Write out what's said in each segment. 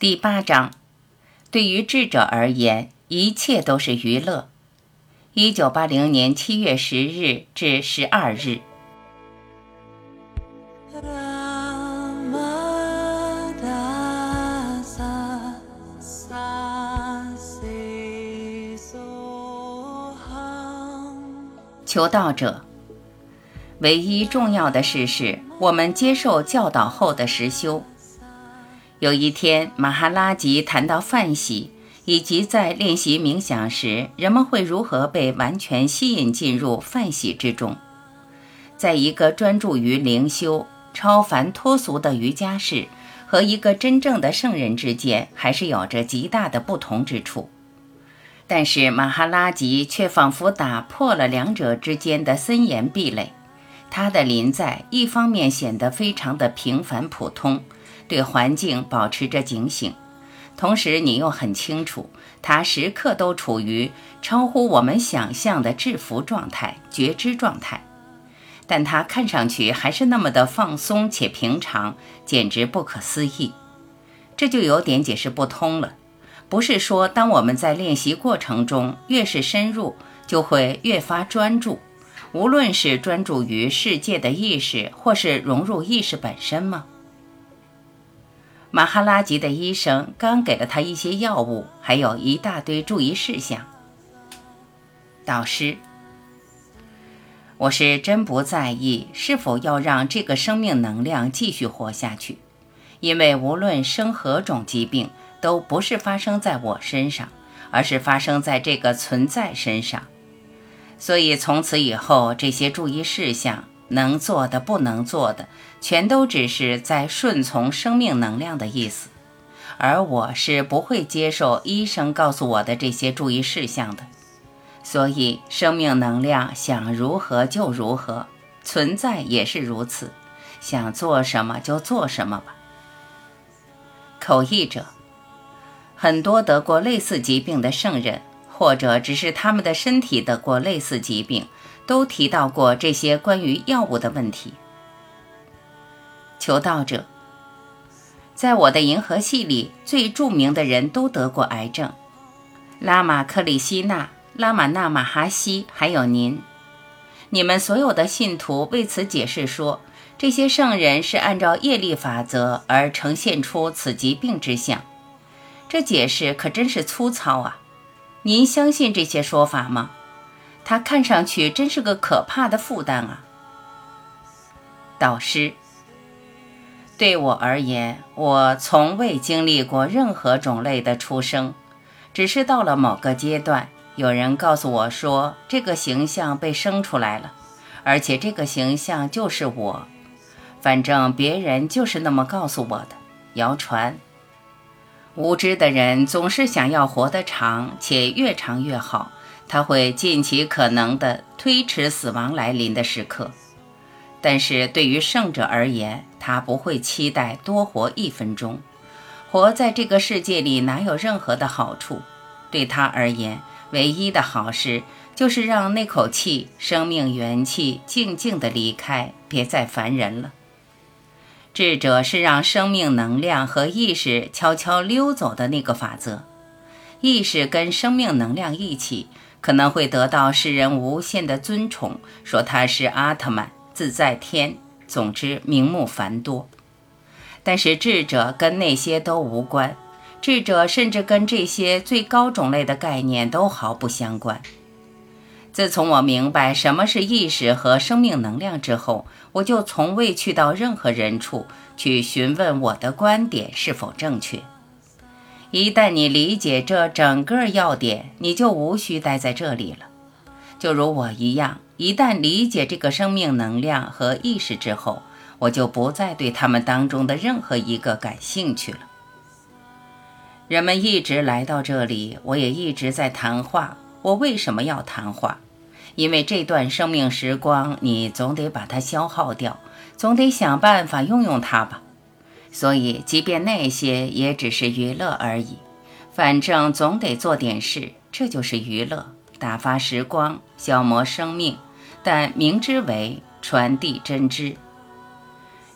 第八章，对于智者而言，一切都是娱乐。一九八零年七月十日至十二日。求道者，唯一重要的事是我们接受教导后的实修。有一天，马哈拉吉谈到饭喜，以及在练习冥想时，人们会如何被完全吸引进入饭喜之中。在一个专注于灵修、超凡脱俗的瑜伽士和一个真正的圣人之间，还是有着极大的不同之处。但是马哈拉吉却仿佛打破了两者之间的森严壁垒，他的临在一方面显得非常的平凡普通。对环境保持着警醒，同时你又很清楚，他时刻都处于超乎我们想象的制服状态、觉知状态。但他看上去还是那么的放松且平常，简直不可思议。这就有点解释不通了。不是说当我们在练习过程中越是深入，就会越发专注，无论是专注于世界的意识，或是融入意识本身吗？马哈拉吉的医生刚给了他一些药物，还有一大堆注意事项。导师，我是真不在意是否要让这个生命能量继续活下去，因为无论生何种疾病，都不是发生在我身上，而是发生在这个存在身上。所以从此以后，这些注意事项。能做的、不能做的，全都只是在顺从生命能量的意思，而我是不会接受医生告诉我的这些注意事项的。所以，生命能量想如何就如何，存在也是如此，想做什么就做什么吧。口译者，很多得过类似疾病的圣人，或者只是他们的身体得过类似疾病。都提到过这些关于药物的问题。求道者，在我的银河系里，最著名的人都得过癌症：拉玛克里希纳、拉玛纳马哈西，还有您。你们所有的信徒为此解释说，这些圣人是按照业力法则而呈现出此疾病之相。这解释可真是粗糙啊！您相信这些说法吗？他看上去真是个可怕的负担啊！导师，对我而言，我从未经历过任何种类的出生，只是到了某个阶段，有人告诉我说，这个形象被生出来了，而且这个形象就是我。反正别人就是那么告诉我的。谣传，无知的人总是想要活得长，且越长越好。他会尽其可能地推迟死亡来临的时刻，但是对于圣者而言，他不会期待多活一分钟。活在这个世界里哪有任何的好处？对他而言，唯一的好事就是让那口气、生命元气静静地离开，别再烦人了。智者是让生命能量和意识悄悄溜走的那个法则，意识跟生命能量一起。可能会得到世人无限的尊崇，说他是阿特曼自在天。总之，名目繁多。但是智者跟那些都无关，智者甚至跟这些最高种类的概念都毫不相关。自从我明白什么是意识和生命能量之后，我就从未去到任何人处去询问我的观点是否正确。一旦你理解这整个要点，你就无需待在这里了。就如我一样，一旦理解这个生命能量和意识之后，我就不再对他们当中的任何一个感兴趣了。人们一直来到这里，我也一直在谈话。我为什么要谈话？因为这段生命时光，你总得把它消耗掉，总得想办法用用它吧。所以，即便那些也只是娱乐而已，反正总得做点事，这就是娱乐，打发时光，消磨生命，但明知为传递真知。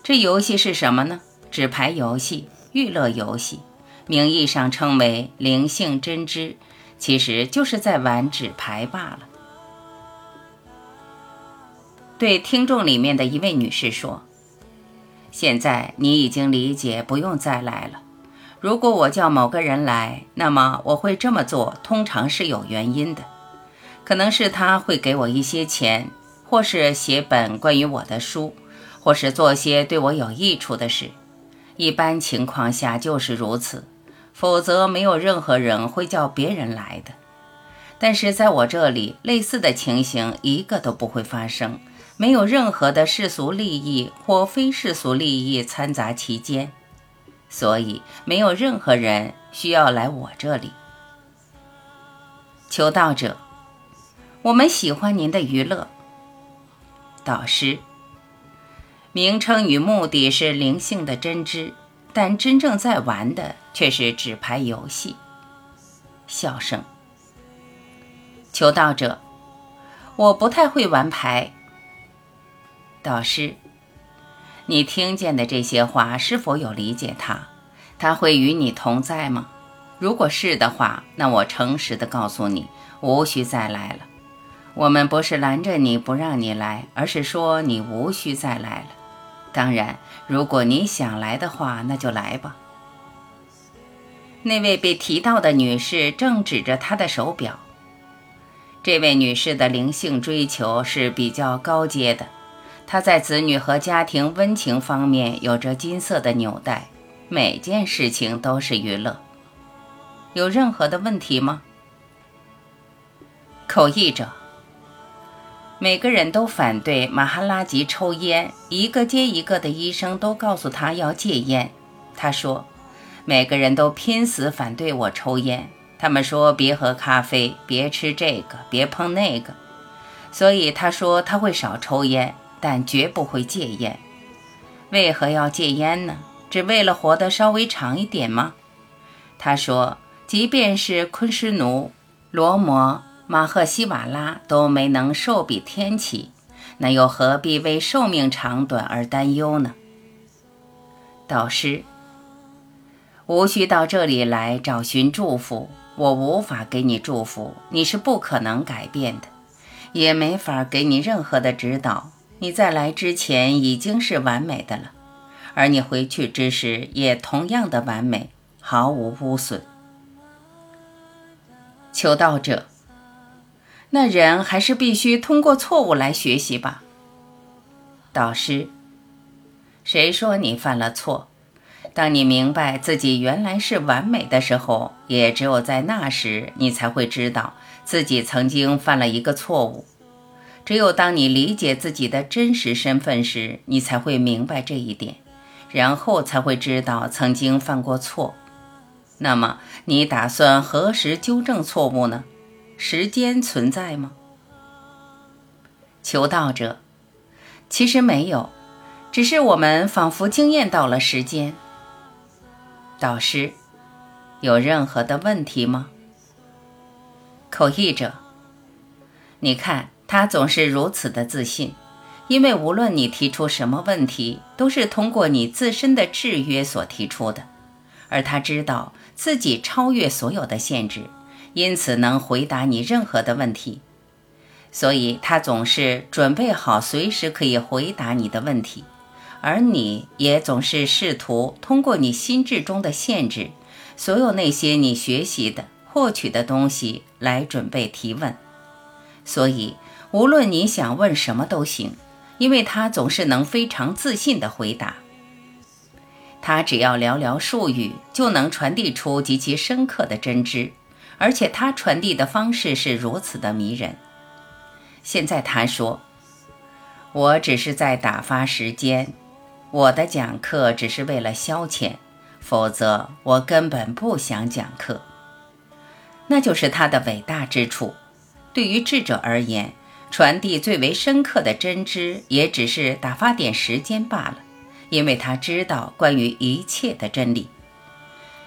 这游戏是什么呢？纸牌游戏、娱乐游戏，名义上称为灵性真知，其实就是在玩纸牌罢了。对听众里面的一位女士说：“现在你已经理解，不用再来了。如果我叫某个人来，那么我会这么做，通常是有原因的，可能是他会给我一些钱，或是写本关于我的书，或是做些对我有益处的事。一般情况下就是如此，否则没有任何人会叫别人来的。但是在我这里，类似的情形一个都不会发生。”没有任何的世俗利益或非世俗利益掺杂其间，所以没有任何人需要来我这里。求道者，我们喜欢您的娱乐。导师，名称与目的是灵性的真知，但真正在玩的却是纸牌游戏。笑声。求道者，我不太会玩牌。导师，你听见的这些话是否有理解他？他会与你同在吗？如果是的话，那我诚实的告诉你，无需再来了。我们不是拦着你不让你来，而是说你无需再来了。当然，如果你想来的话，那就来吧。那位被提到的女士正指着她的手表。这位女士的灵性追求是比较高阶的。他在子女和家庭温情方面有着金色的纽带，每件事情都是娱乐。有任何的问题吗？口译者，每个人都反对马哈拉吉抽烟，一个接一个的医生都告诉他要戒烟。他说，每个人都拼死反对我抽烟，他们说别喝咖啡，别吃这个，别碰那个。所以他说他会少抽烟。但绝不会戒烟。为何要戒烟呢？只为了活得稍微长一点吗？他说：“即便是昆师奴、罗摩、马赫西瓦拉都没能寿比天齐，那又何必为寿命长短而担忧呢？”导师，无需到这里来找寻祝福，我无法给你祝福，你是不可能改变的，也没法给你任何的指导。你在来之前已经是完美的了，而你回去之时也同样的完美，毫无污损。求道者，那人还是必须通过错误来学习吧。导师，谁说你犯了错？当你明白自己原来是完美的时候，也只有在那时，你才会知道自己曾经犯了一个错误。只有当你理解自己的真实身份时，你才会明白这一点，然后才会知道曾经犯过错。那么，你打算何时纠正错误呢？时间存在吗？求道者，其实没有，只是我们仿佛惊艳到了时间。导师，有任何的问题吗？口译者，你看。他总是如此的自信，因为无论你提出什么问题，都是通过你自身的制约所提出的，而他知道自己超越所有的限制，因此能回答你任何的问题，所以他总是准备好随时可以回答你的问题，而你也总是试图通过你心智中的限制，所有那些你学习的、获取的东西来准备提问，所以。无论你想问什么都行，因为他总是能非常自信地回答。他只要寥寥数语就能传递出极其深刻的真知，而且他传递的方式是如此的迷人。现在他说：“我只是在打发时间，我的讲课只是为了消遣，否则我根本不想讲课。”那就是他的伟大之处。对于智者而言。传递最为深刻的真知，也只是打发点时间罢了，因为他知道关于一切的真理，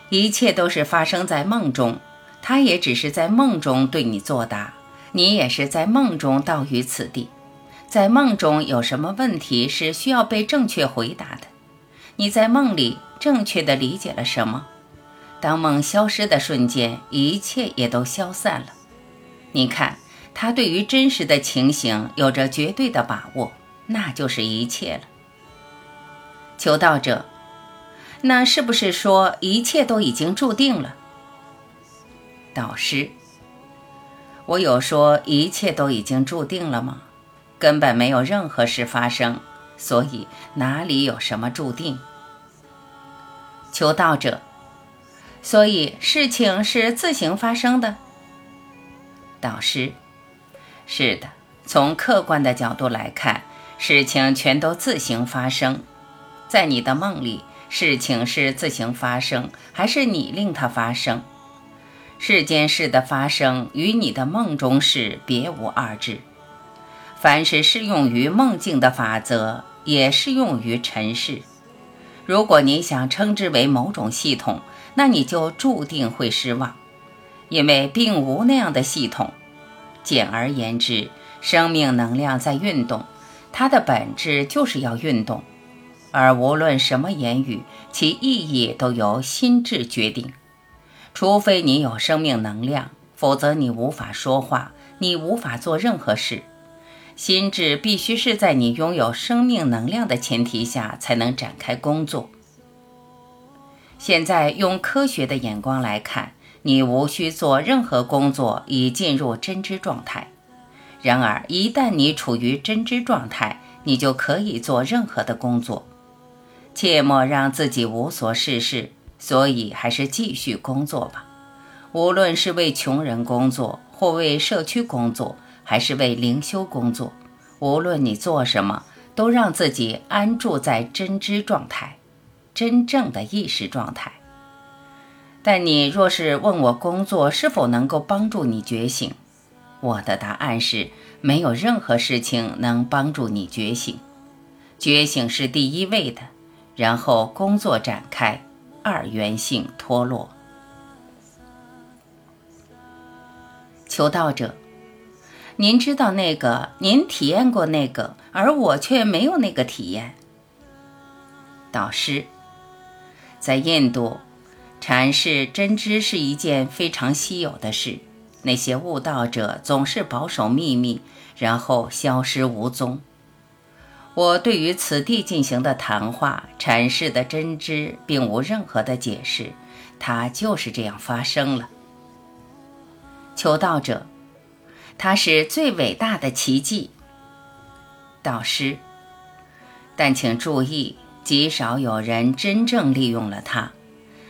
一切都是发生在梦中，他也只是在梦中对你作答，你也是在梦中到于此地，在梦中有什么问题是需要被正确回答的？你在梦里正确的理解了什么？当梦消失的瞬间，一切也都消散了。你看，他对于真实的情形有着绝对的把握，那就是一切了。求道者，那是不是说一切都已经注定了？导师，我有说一切都已经注定了吗？根本没有任何事发生，所以哪里有什么注定？求道者。所以事情是自行发生的。导师，是的，从客观的角度来看，事情全都自行发生。在你的梦里，事情是自行发生，还是你令它发生？世间事的发生与你的梦中事别无二致。凡是适用于梦境的法则，也适用于尘世。如果你想称之为某种系统，那你就注定会失望，因为并无那样的系统。简而言之，生命能量在运动，它的本质就是要运动。而无论什么言语，其意义都由心智决定。除非你有生命能量，否则你无法说话，你无法做任何事。心智必须是在你拥有生命能量的前提下才能展开工作。现在用科学的眼光来看，你无需做任何工作以进入真知状态。然而，一旦你处于真知状态，你就可以做任何的工作。切莫让自己无所事事，所以还是继续工作吧。无论是为穷人工作，或为社区工作，还是为灵修工作，无论你做什么，都让自己安住在真知状态。真正的意识状态。但你若是问我工作是否能够帮助你觉醒，我的答案是没有任何事情能帮助你觉醒。觉醒是第一位的，然后工作展开，二元性脱落。求道者，您知道那个，您体验过那个，而我却没有那个体验。导师。在印度，阐释真知是一件非常稀有的事。那些悟道者总是保守秘密，然后消失无踪。我对于此地进行的谈话阐释的真知，并无任何的解释，它就是这样发生了。求道者，它是最伟大的奇迹。导师，但请注意。极少有人真正利用了它，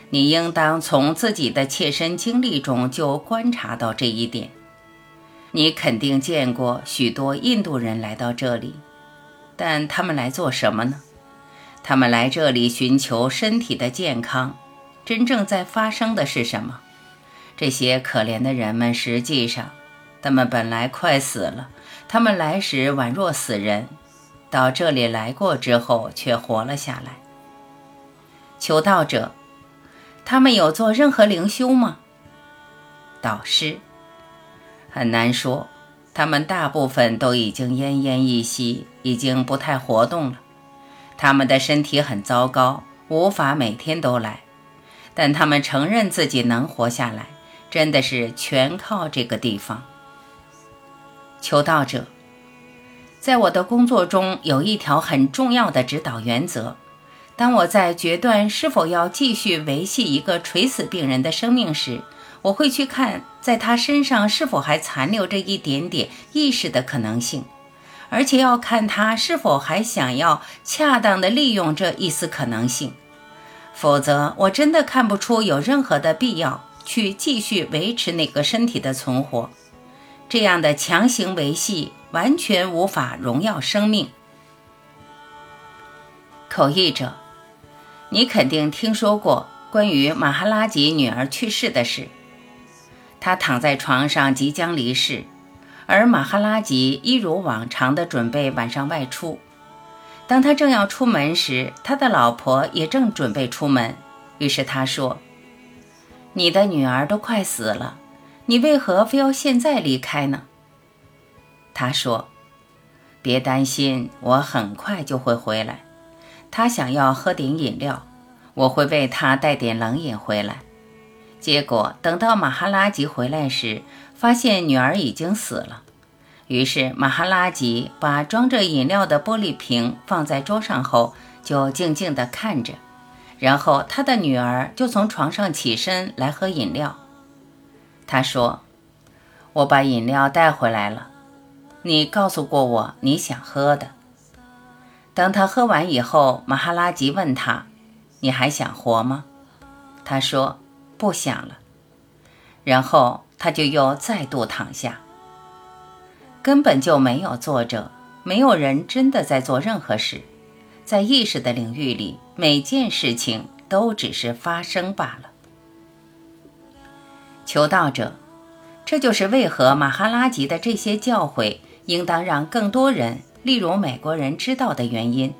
你应当从自己的切身经历中就观察到这一点。你肯定见过许多印度人来到这里，但他们来做什么呢？他们来这里寻求身体的健康。真正在发生的是什么？这些可怜的人们实际上，他们本来快死了，他们来时宛若死人。到这里来过之后，却活了下来。求道者，他们有做任何灵修吗？导师，很难说，他们大部分都已经奄奄一息，已经不太活动了。他们的身体很糟糕，无法每天都来，但他们承认自己能活下来，真的是全靠这个地方。求道者。在我的工作中，有一条很重要的指导原则：当我在决断是否要继续维系一个垂死病人的生命时，我会去看在他身上是否还残留着一点点意识的可能性，而且要看他是否还想要恰当的利用这一丝可能性。否则，我真的看不出有任何的必要去继续维持那个身体的存活。这样的强行维系。完全无法荣耀生命。口译者，你肯定听说过关于马哈拉吉女儿去世的事。她躺在床上即将离世，而马哈拉吉一如往常的准备晚上外出。当他正要出门时，他的老婆也正准备出门。于是他说：“你的女儿都快死了，你为何非要现在离开呢？”他说：“别担心，我很快就会回来。他想要喝点饮料，我会为他带点冷饮回来。结果等到马哈拉吉回来时，发现女儿已经死了。于是马哈拉吉把装着饮料的玻璃瓶放在桌上后，就静静地看着。然后他的女儿就从床上起身来喝饮料。他说：“我把饮料带回来了，你告诉过我你想喝的。”等他喝完以后，马哈拉吉问他：“你还想活吗？”他说：“不想了。”然后他就又再度躺下。根本就没有作者，没有人真的在做任何事。在意识的领域里，每件事情都只是发生罢了。求道者，这就是为何马哈拉吉的这些教诲应当让更多人，例如美国人知道的原因。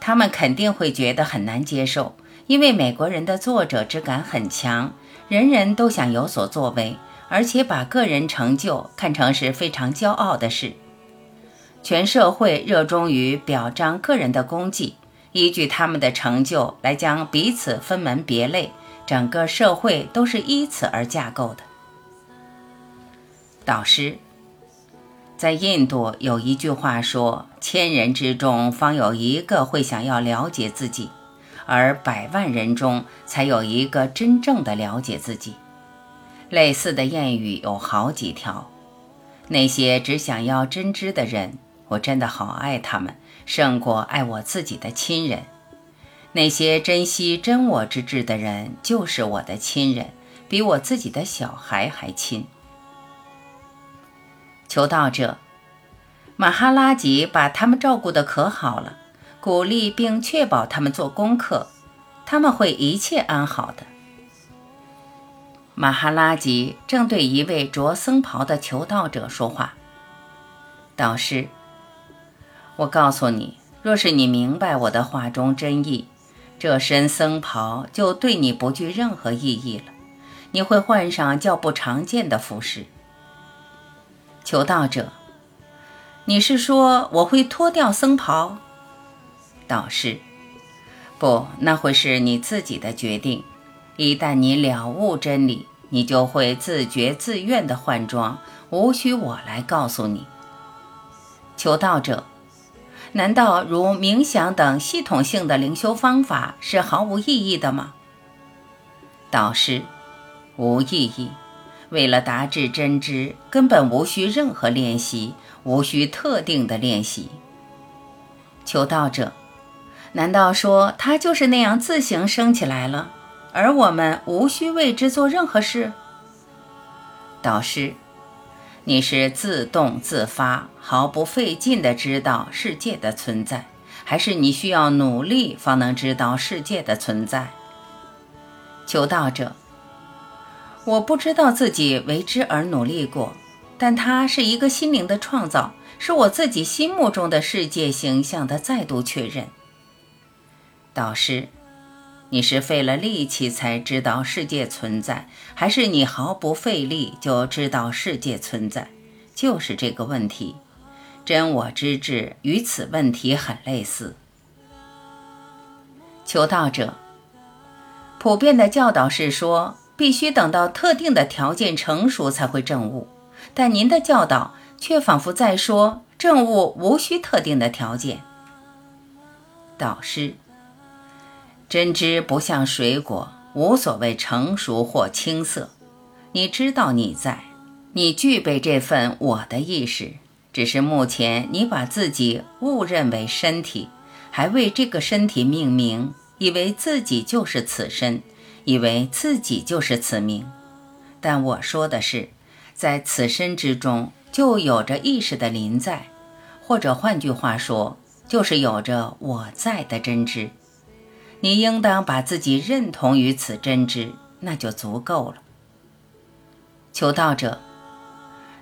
他们肯定会觉得很难接受，因为美国人的作者之感很强，人人都想有所作为。而且把个人成就看成是非常骄傲的事，全社会热衷于表彰个人的功绩，依据他们的成就来将彼此分门别类，整个社会都是依此而架构的。导师，在印度有一句话说：“千人之中方有一个会想要了解自己，而百万人中才有一个真正的了解自己。”类似的谚语有好几条。那些只想要真知的人，我真的好爱他们，胜过爱我自己的亲人。那些珍惜真我之志的人，就是我的亲人，比我自己的小孩还亲。求道者，马哈拉吉把他们照顾得可好了，鼓励并确保他们做功课，他们会一切安好的。马哈拉吉正对一位着僧袍的求道者说话。导师，我告诉你，若是你明白我的话中真意，这身僧袍就对你不具任何意义了。你会换上较不常见的服饰。求道者，你是说我会脱掉僧袍？导师，不，那会是你自己的决定。一旦你了悟真理，你就会自觉自愿地换装，无需我来告诉你。求道者，难道如冥想等系统性的灵修方法是毫无意义的吗？导师，无意义。为了达至真知，根本无需任何练习，无需特定的练习。求道者，难道说他就是那样自行升起来了？而我们无需为之做任何事。导师，你是自动自发、毫不费劲地知道世界的存在，还是你需要努力方能知道世界的存在？求道者，我不知道自己为之而努力过，但它是一个心灵的创造，是我自己心目中的世界形象的再度确认。导师。你是费了力气才知道世界存在，还是你毫不费力就知道世界存在？就是这个问题。真我之志与此问题很类似。求道者，普遍的教导是说，必须等到特定的条件成熟才会证悟，但您的教导却仿佛在说，证悟无需特定的条件。导师。真知不像水果，无所谓成熟或青涩。你知道你在，你具备这份我的意识，只是目前你把自己误认为身体，还为这个身体命名，以为自己就是此身，以为自己就是此名。但我说的是，在此身之中就有着意识的临在，或者换句话说，就是有着我在的真知。你应当把自己认同于此真知，那就足够了。求道者，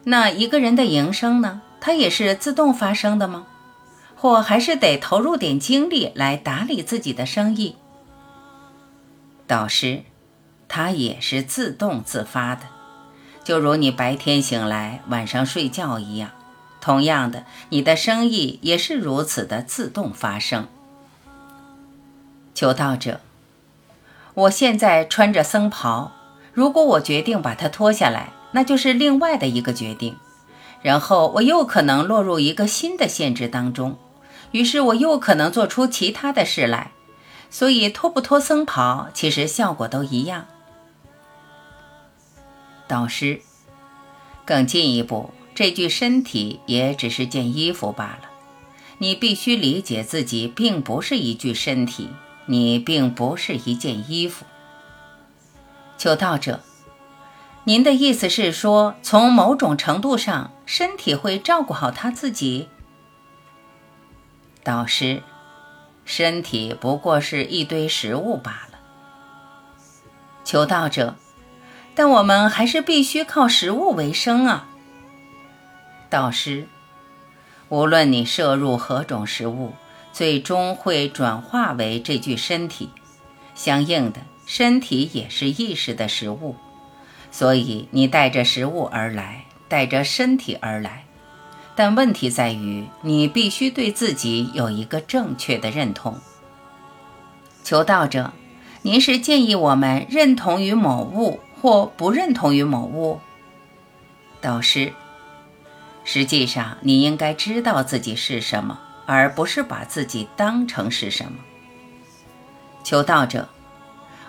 那一个人的营生呢？他也是自动发生的吗？或还是得投入点精力来打理自己的生意？导师，他也是自动自发的，就如你白天醒来，晚上睡觉一样。同样的，你的生意也是如此的自动发生。求道者，我现在穿着僧袍，如果我决定把它脱下来，那就是另外的一个决定，然后我又可能落入一个新的限制当中，于是我又可能做出其他的事来。所以脱不脱僧袍，其实效果都一样。导师，更进一步，这具身体也只是件衣服罢了。你必须理解自己并不是一具身体，你并不是一件衣服。求道者，您的意思是说，从某种程度上，身体会照顾好他自己？导师，身体不过是一堆食物罢了。求道者。但我们还是必须靠食物为生啊，导师。无论你摄入何种食物，最终会转化为这具身体。相应的，身体也是意识的食物，所以你带着食物而来，带着身体而来。但问题在于，你必须对自己有一个正确的认同。求道者，您是建议我们认同于某物？或不认同于某物，导师。实际上，你应该知道自己是什么，而不是把自己当成是什么。求道者，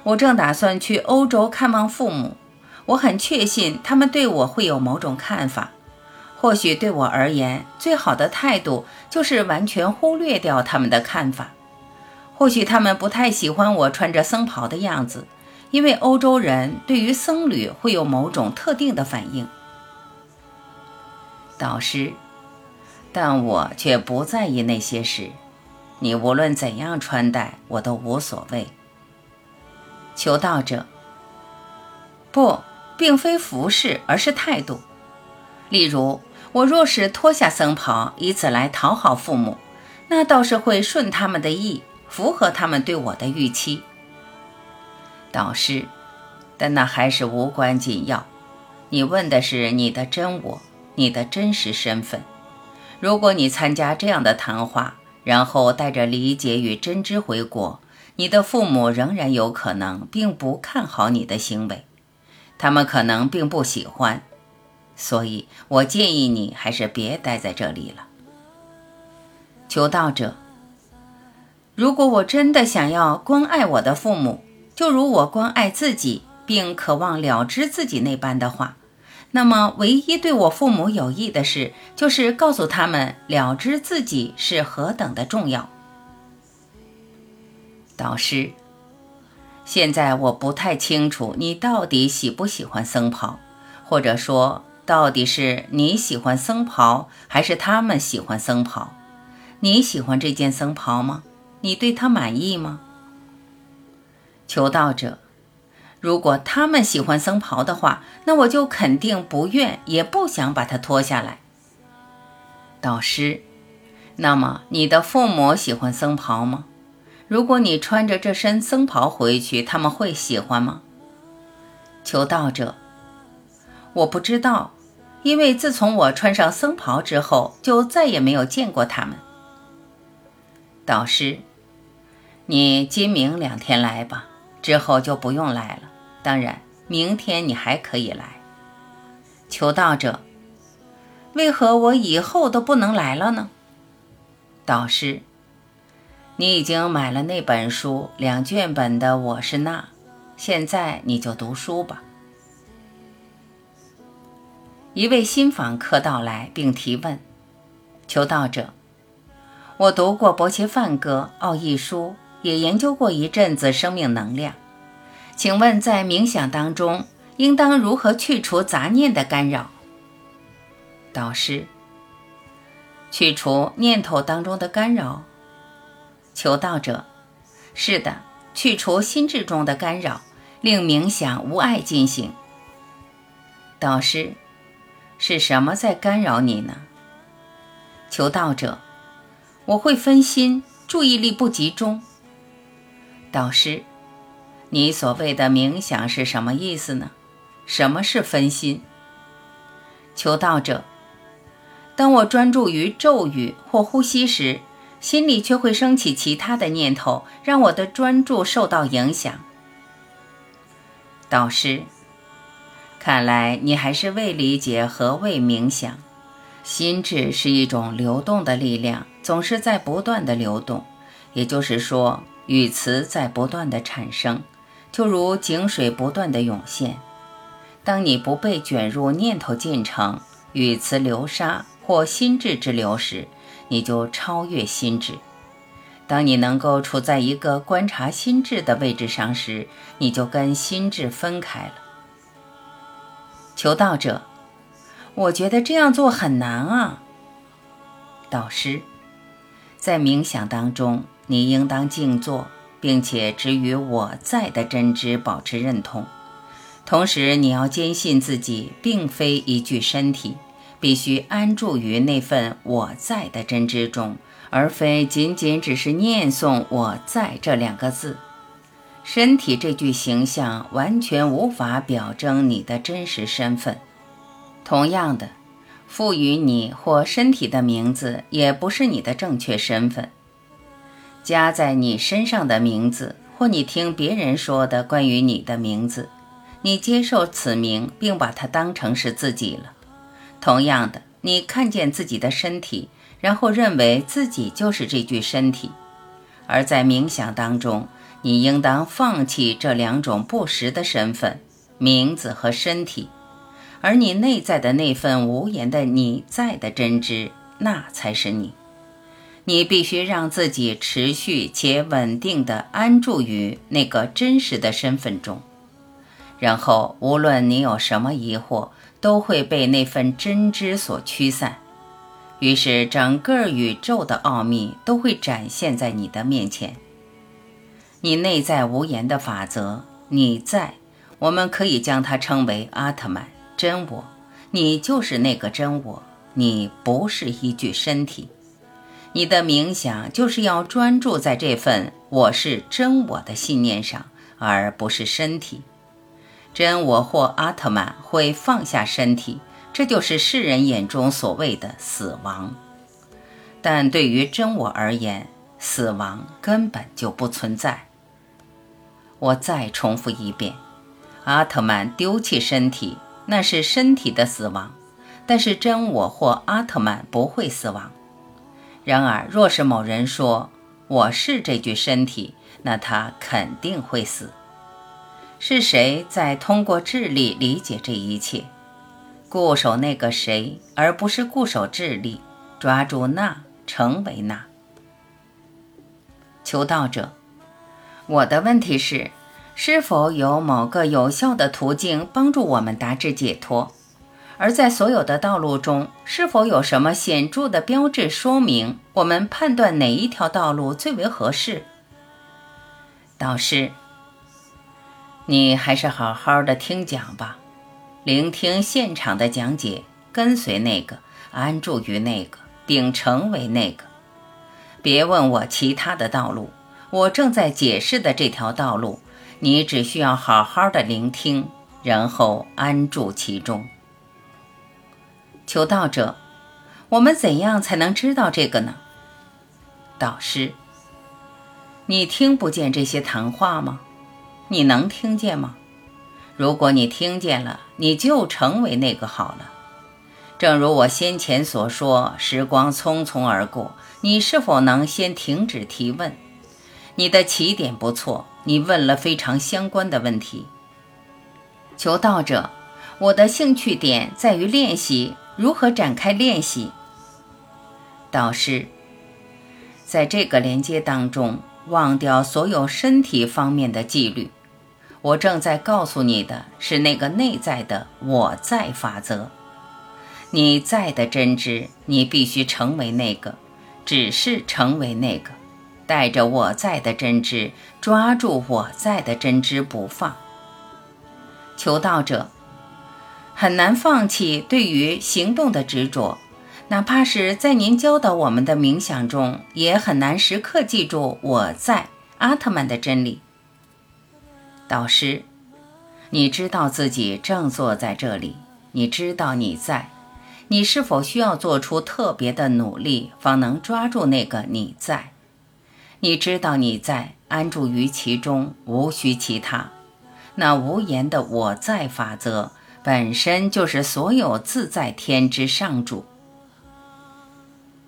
我正打算去欧洲看望父母，我很确信他们对我会有某种看法。或许对我而言，最好的态度就是完全忽略掉他们的看法。或许他们不太喜欢我穿着僧袍的样子。因为欧洲人对于僧侣会有某种特定的反应，导师，但我却不在意那些事。你无论怎样穿戴，我都无所谓。求道者，不，并非服饰，而是态度。例如，我若是脱下僧袍，以此来讨好父母，那倒是会顺他们的意，符合他们对我的预期。导师，但那还是无关紧要。你问的是你的真我，你的真实身份。如果你参加这样的谈话，然后带着理解与真知回国，你的父母仍然有可能并不看好你的行为，他们可能并不喜欢。所以我建议你还是别待在这里了。求道者，如果我真的想要关爱我的父母，就如我关爱自己，并渴望了知自己那般的话，那么唯一对我父母有益的事，就是告诉他们了知自己是何等的重要。导师，现在我不太清楚你到底喜不喜欢僧袍，或者说，到底是你喜欢僧袍，还是他们喜欢僧袍？你喜欢这件僧袍吗？你对他满意吗？求道者，如果他们喜欢僧袍的话，那我就肯定不愿也不想把它脱下来。导师，那么你的父母喜欢僧袍吗？如果你穿着这身僧袍回去，他们会喜欢吗？求道者，我不知道，因为自从我穿上僧袍之后，就再也没有见过他们。导师，你今明两天来吧。之后就不用来了。当然，明天你还可以来。求道者，为何我以后都不能来了呢？导师，你已经买了那本书，两卷本的《我是那》，现在你就读书吧。一位新访客到来并提问：求道者，我读过伯切梵歌《奥义书》。也研究过一阵子生命能量，请问在冥想当中应当如何去除杂念的干扰？导师，去除念头当中的干扰。求道者，是的，去除心智中的干扰，令冥想无碍进行。导师，是什么在干扰你呢？求道者，我会分心，注意力不集中。导师，你所谓的冥想是什么意思呢？什么是分心？求道者，当我专注于咒语或呼吸时，心里却会升起其他的念头，让我的专注受到影响。导师，看来你还是未理解何谓冥想。心智是一种流动的力量，总是在不断的流动，也就是说，语词在不断的产生，就如井水不断的涌现。当你不被卷入念头进程、语词流沙或心智之流时，你就超越心智。当你能够处在一个观察心智的位置上时，你就跟心智分开了。求道者。我觉得这样做很难啊，导师。在冥想当中，你应当静坐，并且只与我在的真知保持认同。同时，你要坚信自己并非一具身体，必须安住于那份我在的真知中，而非仅仅只是念诵“我在”这两个字。身体这具形象完全无法表征你的真实身份。同样的，赋予你或身体的名字也不是你的正确身份。加在你身上的名字，或你听别人说的关于你的名字，你接受此名并把它当成是自己了。同样的，你看见自己的身体，然后认为自己就是这具身体。而在冥想当中，你应当放弃这两种不实的身份——名字和身体。而你内在的那份无言的你在的真知，那才是你。你必须让自己持续且稳定地安住于那个真实的身份中，然后无论你有什么疑惑，都会被那份真知所驱散。于是，整个宇宙的奥秘都会展现在你的面前。你内在无言的法则，你在，我们可以将它称为阿特曼。真我，你就是那个真我，你不是一具身体。你的冥想就是要专注在这份我是真我的信念上，而不是身体。真我或阿特曼会放下身体，这就是世人眼中所谓的死亡。但对于真我而言，死亡根本就不存在。我再重复一遍：阿特曼丢弃身体。那是身体的死亡，但是真我或阿特曼不会死亡。然而，若是某人说我是这具身体，那他肯定会死。是谁在通过智力理解这一切？固守那个谁，而不是固守智力，抓住那，成为那。求道者，我的问题是。是否有某个有效的途径帮助我们达至解脱？而在所有的道路中，是否有什么显著的标志说明我们判断哪一条道路最为合适？导师，你还是好好的听讲吧，聆听现场的讲解，跟随那个，安住于那个，并成为那个。别问我其他的道路，我正在解释的这条道路。你只需要好好的聆听，然后安住其中。求道者，我们怎样才能知道这个呢？导师，你听不见这些谈话吗？你能听见吗？如果你听见了，你就成为那个好了。正如我先前所说，时光匆匆而过，你是否能先停止提问？你的起点不错。你问了非常相关的问题，求道者，我的兴趣点在于练习如何展开练习。导师，在这个连接当中，忘掉所有身体方面的纪律。我正在告诉你的是那个内在的我在法则。你在的真知，你必须成为那个，只是成为那个。带着我在的真知，抓住我在的真知不放。求道者很难放弃对于行动的执着，哪怕是在您教导我们的冥想中，也很难时刻记住我在阿特曼的真理。导师，你知道自己正坐在这里，你知道你在，你是否需要做出特别的努力，方能抓住那个你在？你知道你在安住于其中，无需其他。那无言的我在法则，本身就是所有自在天之上主。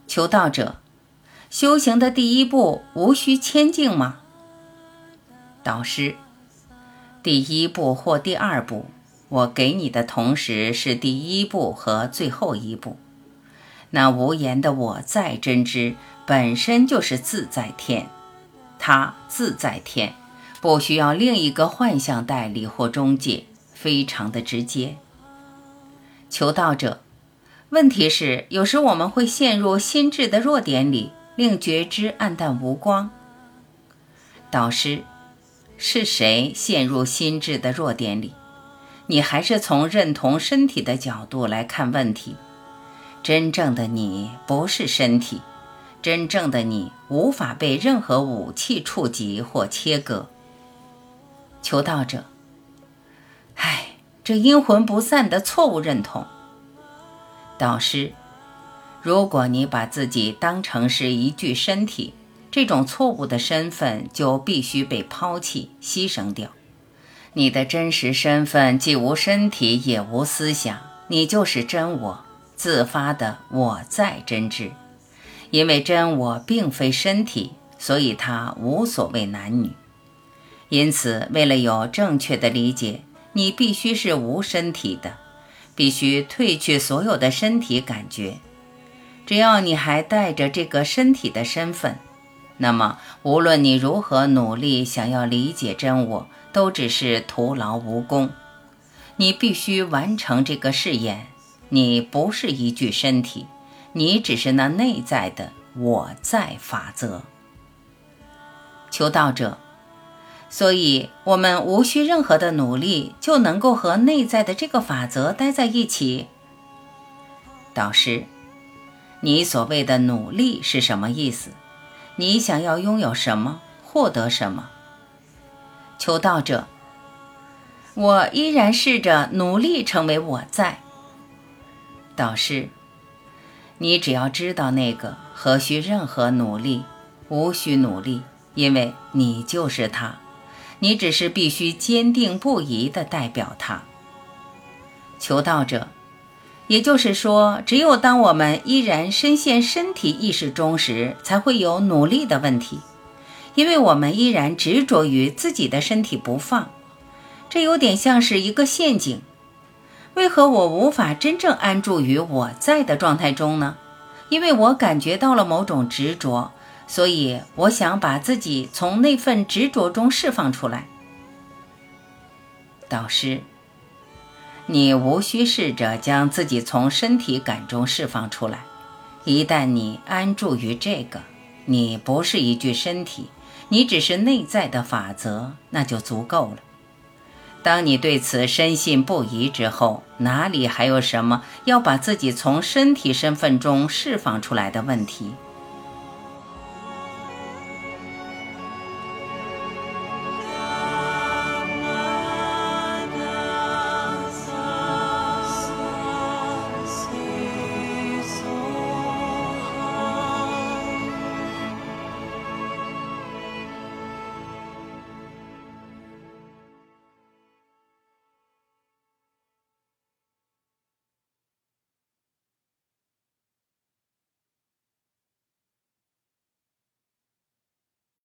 求道者，修行的第一步无需谦敬吗？导师，第一步或第二步，我给你的同时是第一步和最后一步。那无言的我在真知本身就是自在天，它自在天，不需要另一个幻象代理或中介，非常的直接。求道者。问题是，有时我们会陷入心智的弱点里，令觉知暗淡无光。导师，是谁陷入心智的弱点里？你还是从认同身体的角度来看问题。真正的你不是身体，真正的你无法被任何武器触及或切割。求道者，唉，这阴魂不散的错误认同。导师，如果你把自己当成是一具身体，这种错误的身份就必须被抛弃、牺牲掉。你的真实身份既无身体，也无思想，你就是真我，自发的我在真知。因为真我并非身体，所以它无所谓男女。因此，为了有正确的理解，你必须是无身体的。必须褪去所有的身体感觉，只要你还带着这个身体的身份，那么无论你如何努力想要理解真我，都只是徒劳无功。你必须完成这个试验：你不是一具身体，你只是那内在的我在法则。求道者。所以，我们无需任何的努力，就能够和内在的这个法则待在一起。导师，你所谓的努力是什么意思？你想要拥有什么，获得什么？求道者，我依然试着努力成为我在。导师，你只要知道那个，何须任何努力？无需努力，因为你就是他。你只是必须坚定不移地代表他，求道者。也就是说，只有当我们依然深陷身体意识中时，才会有努力的问题，因为我们依然执着于自己的身体不放。这有点像是一个陷阱。为何我无法真正安住于我在的状态中呢？因为我感觉到了某种执着。所以，我想把自己从那份执着中释放出来。导师，你无需试着将自己从身体感中释放出来。一旦你安住于这个，你不是一具身体，你只是内在的法则，那就足够了。当你对此深信不疑之后，哪里还有什么要把自己从身体身份中释放出来的问题？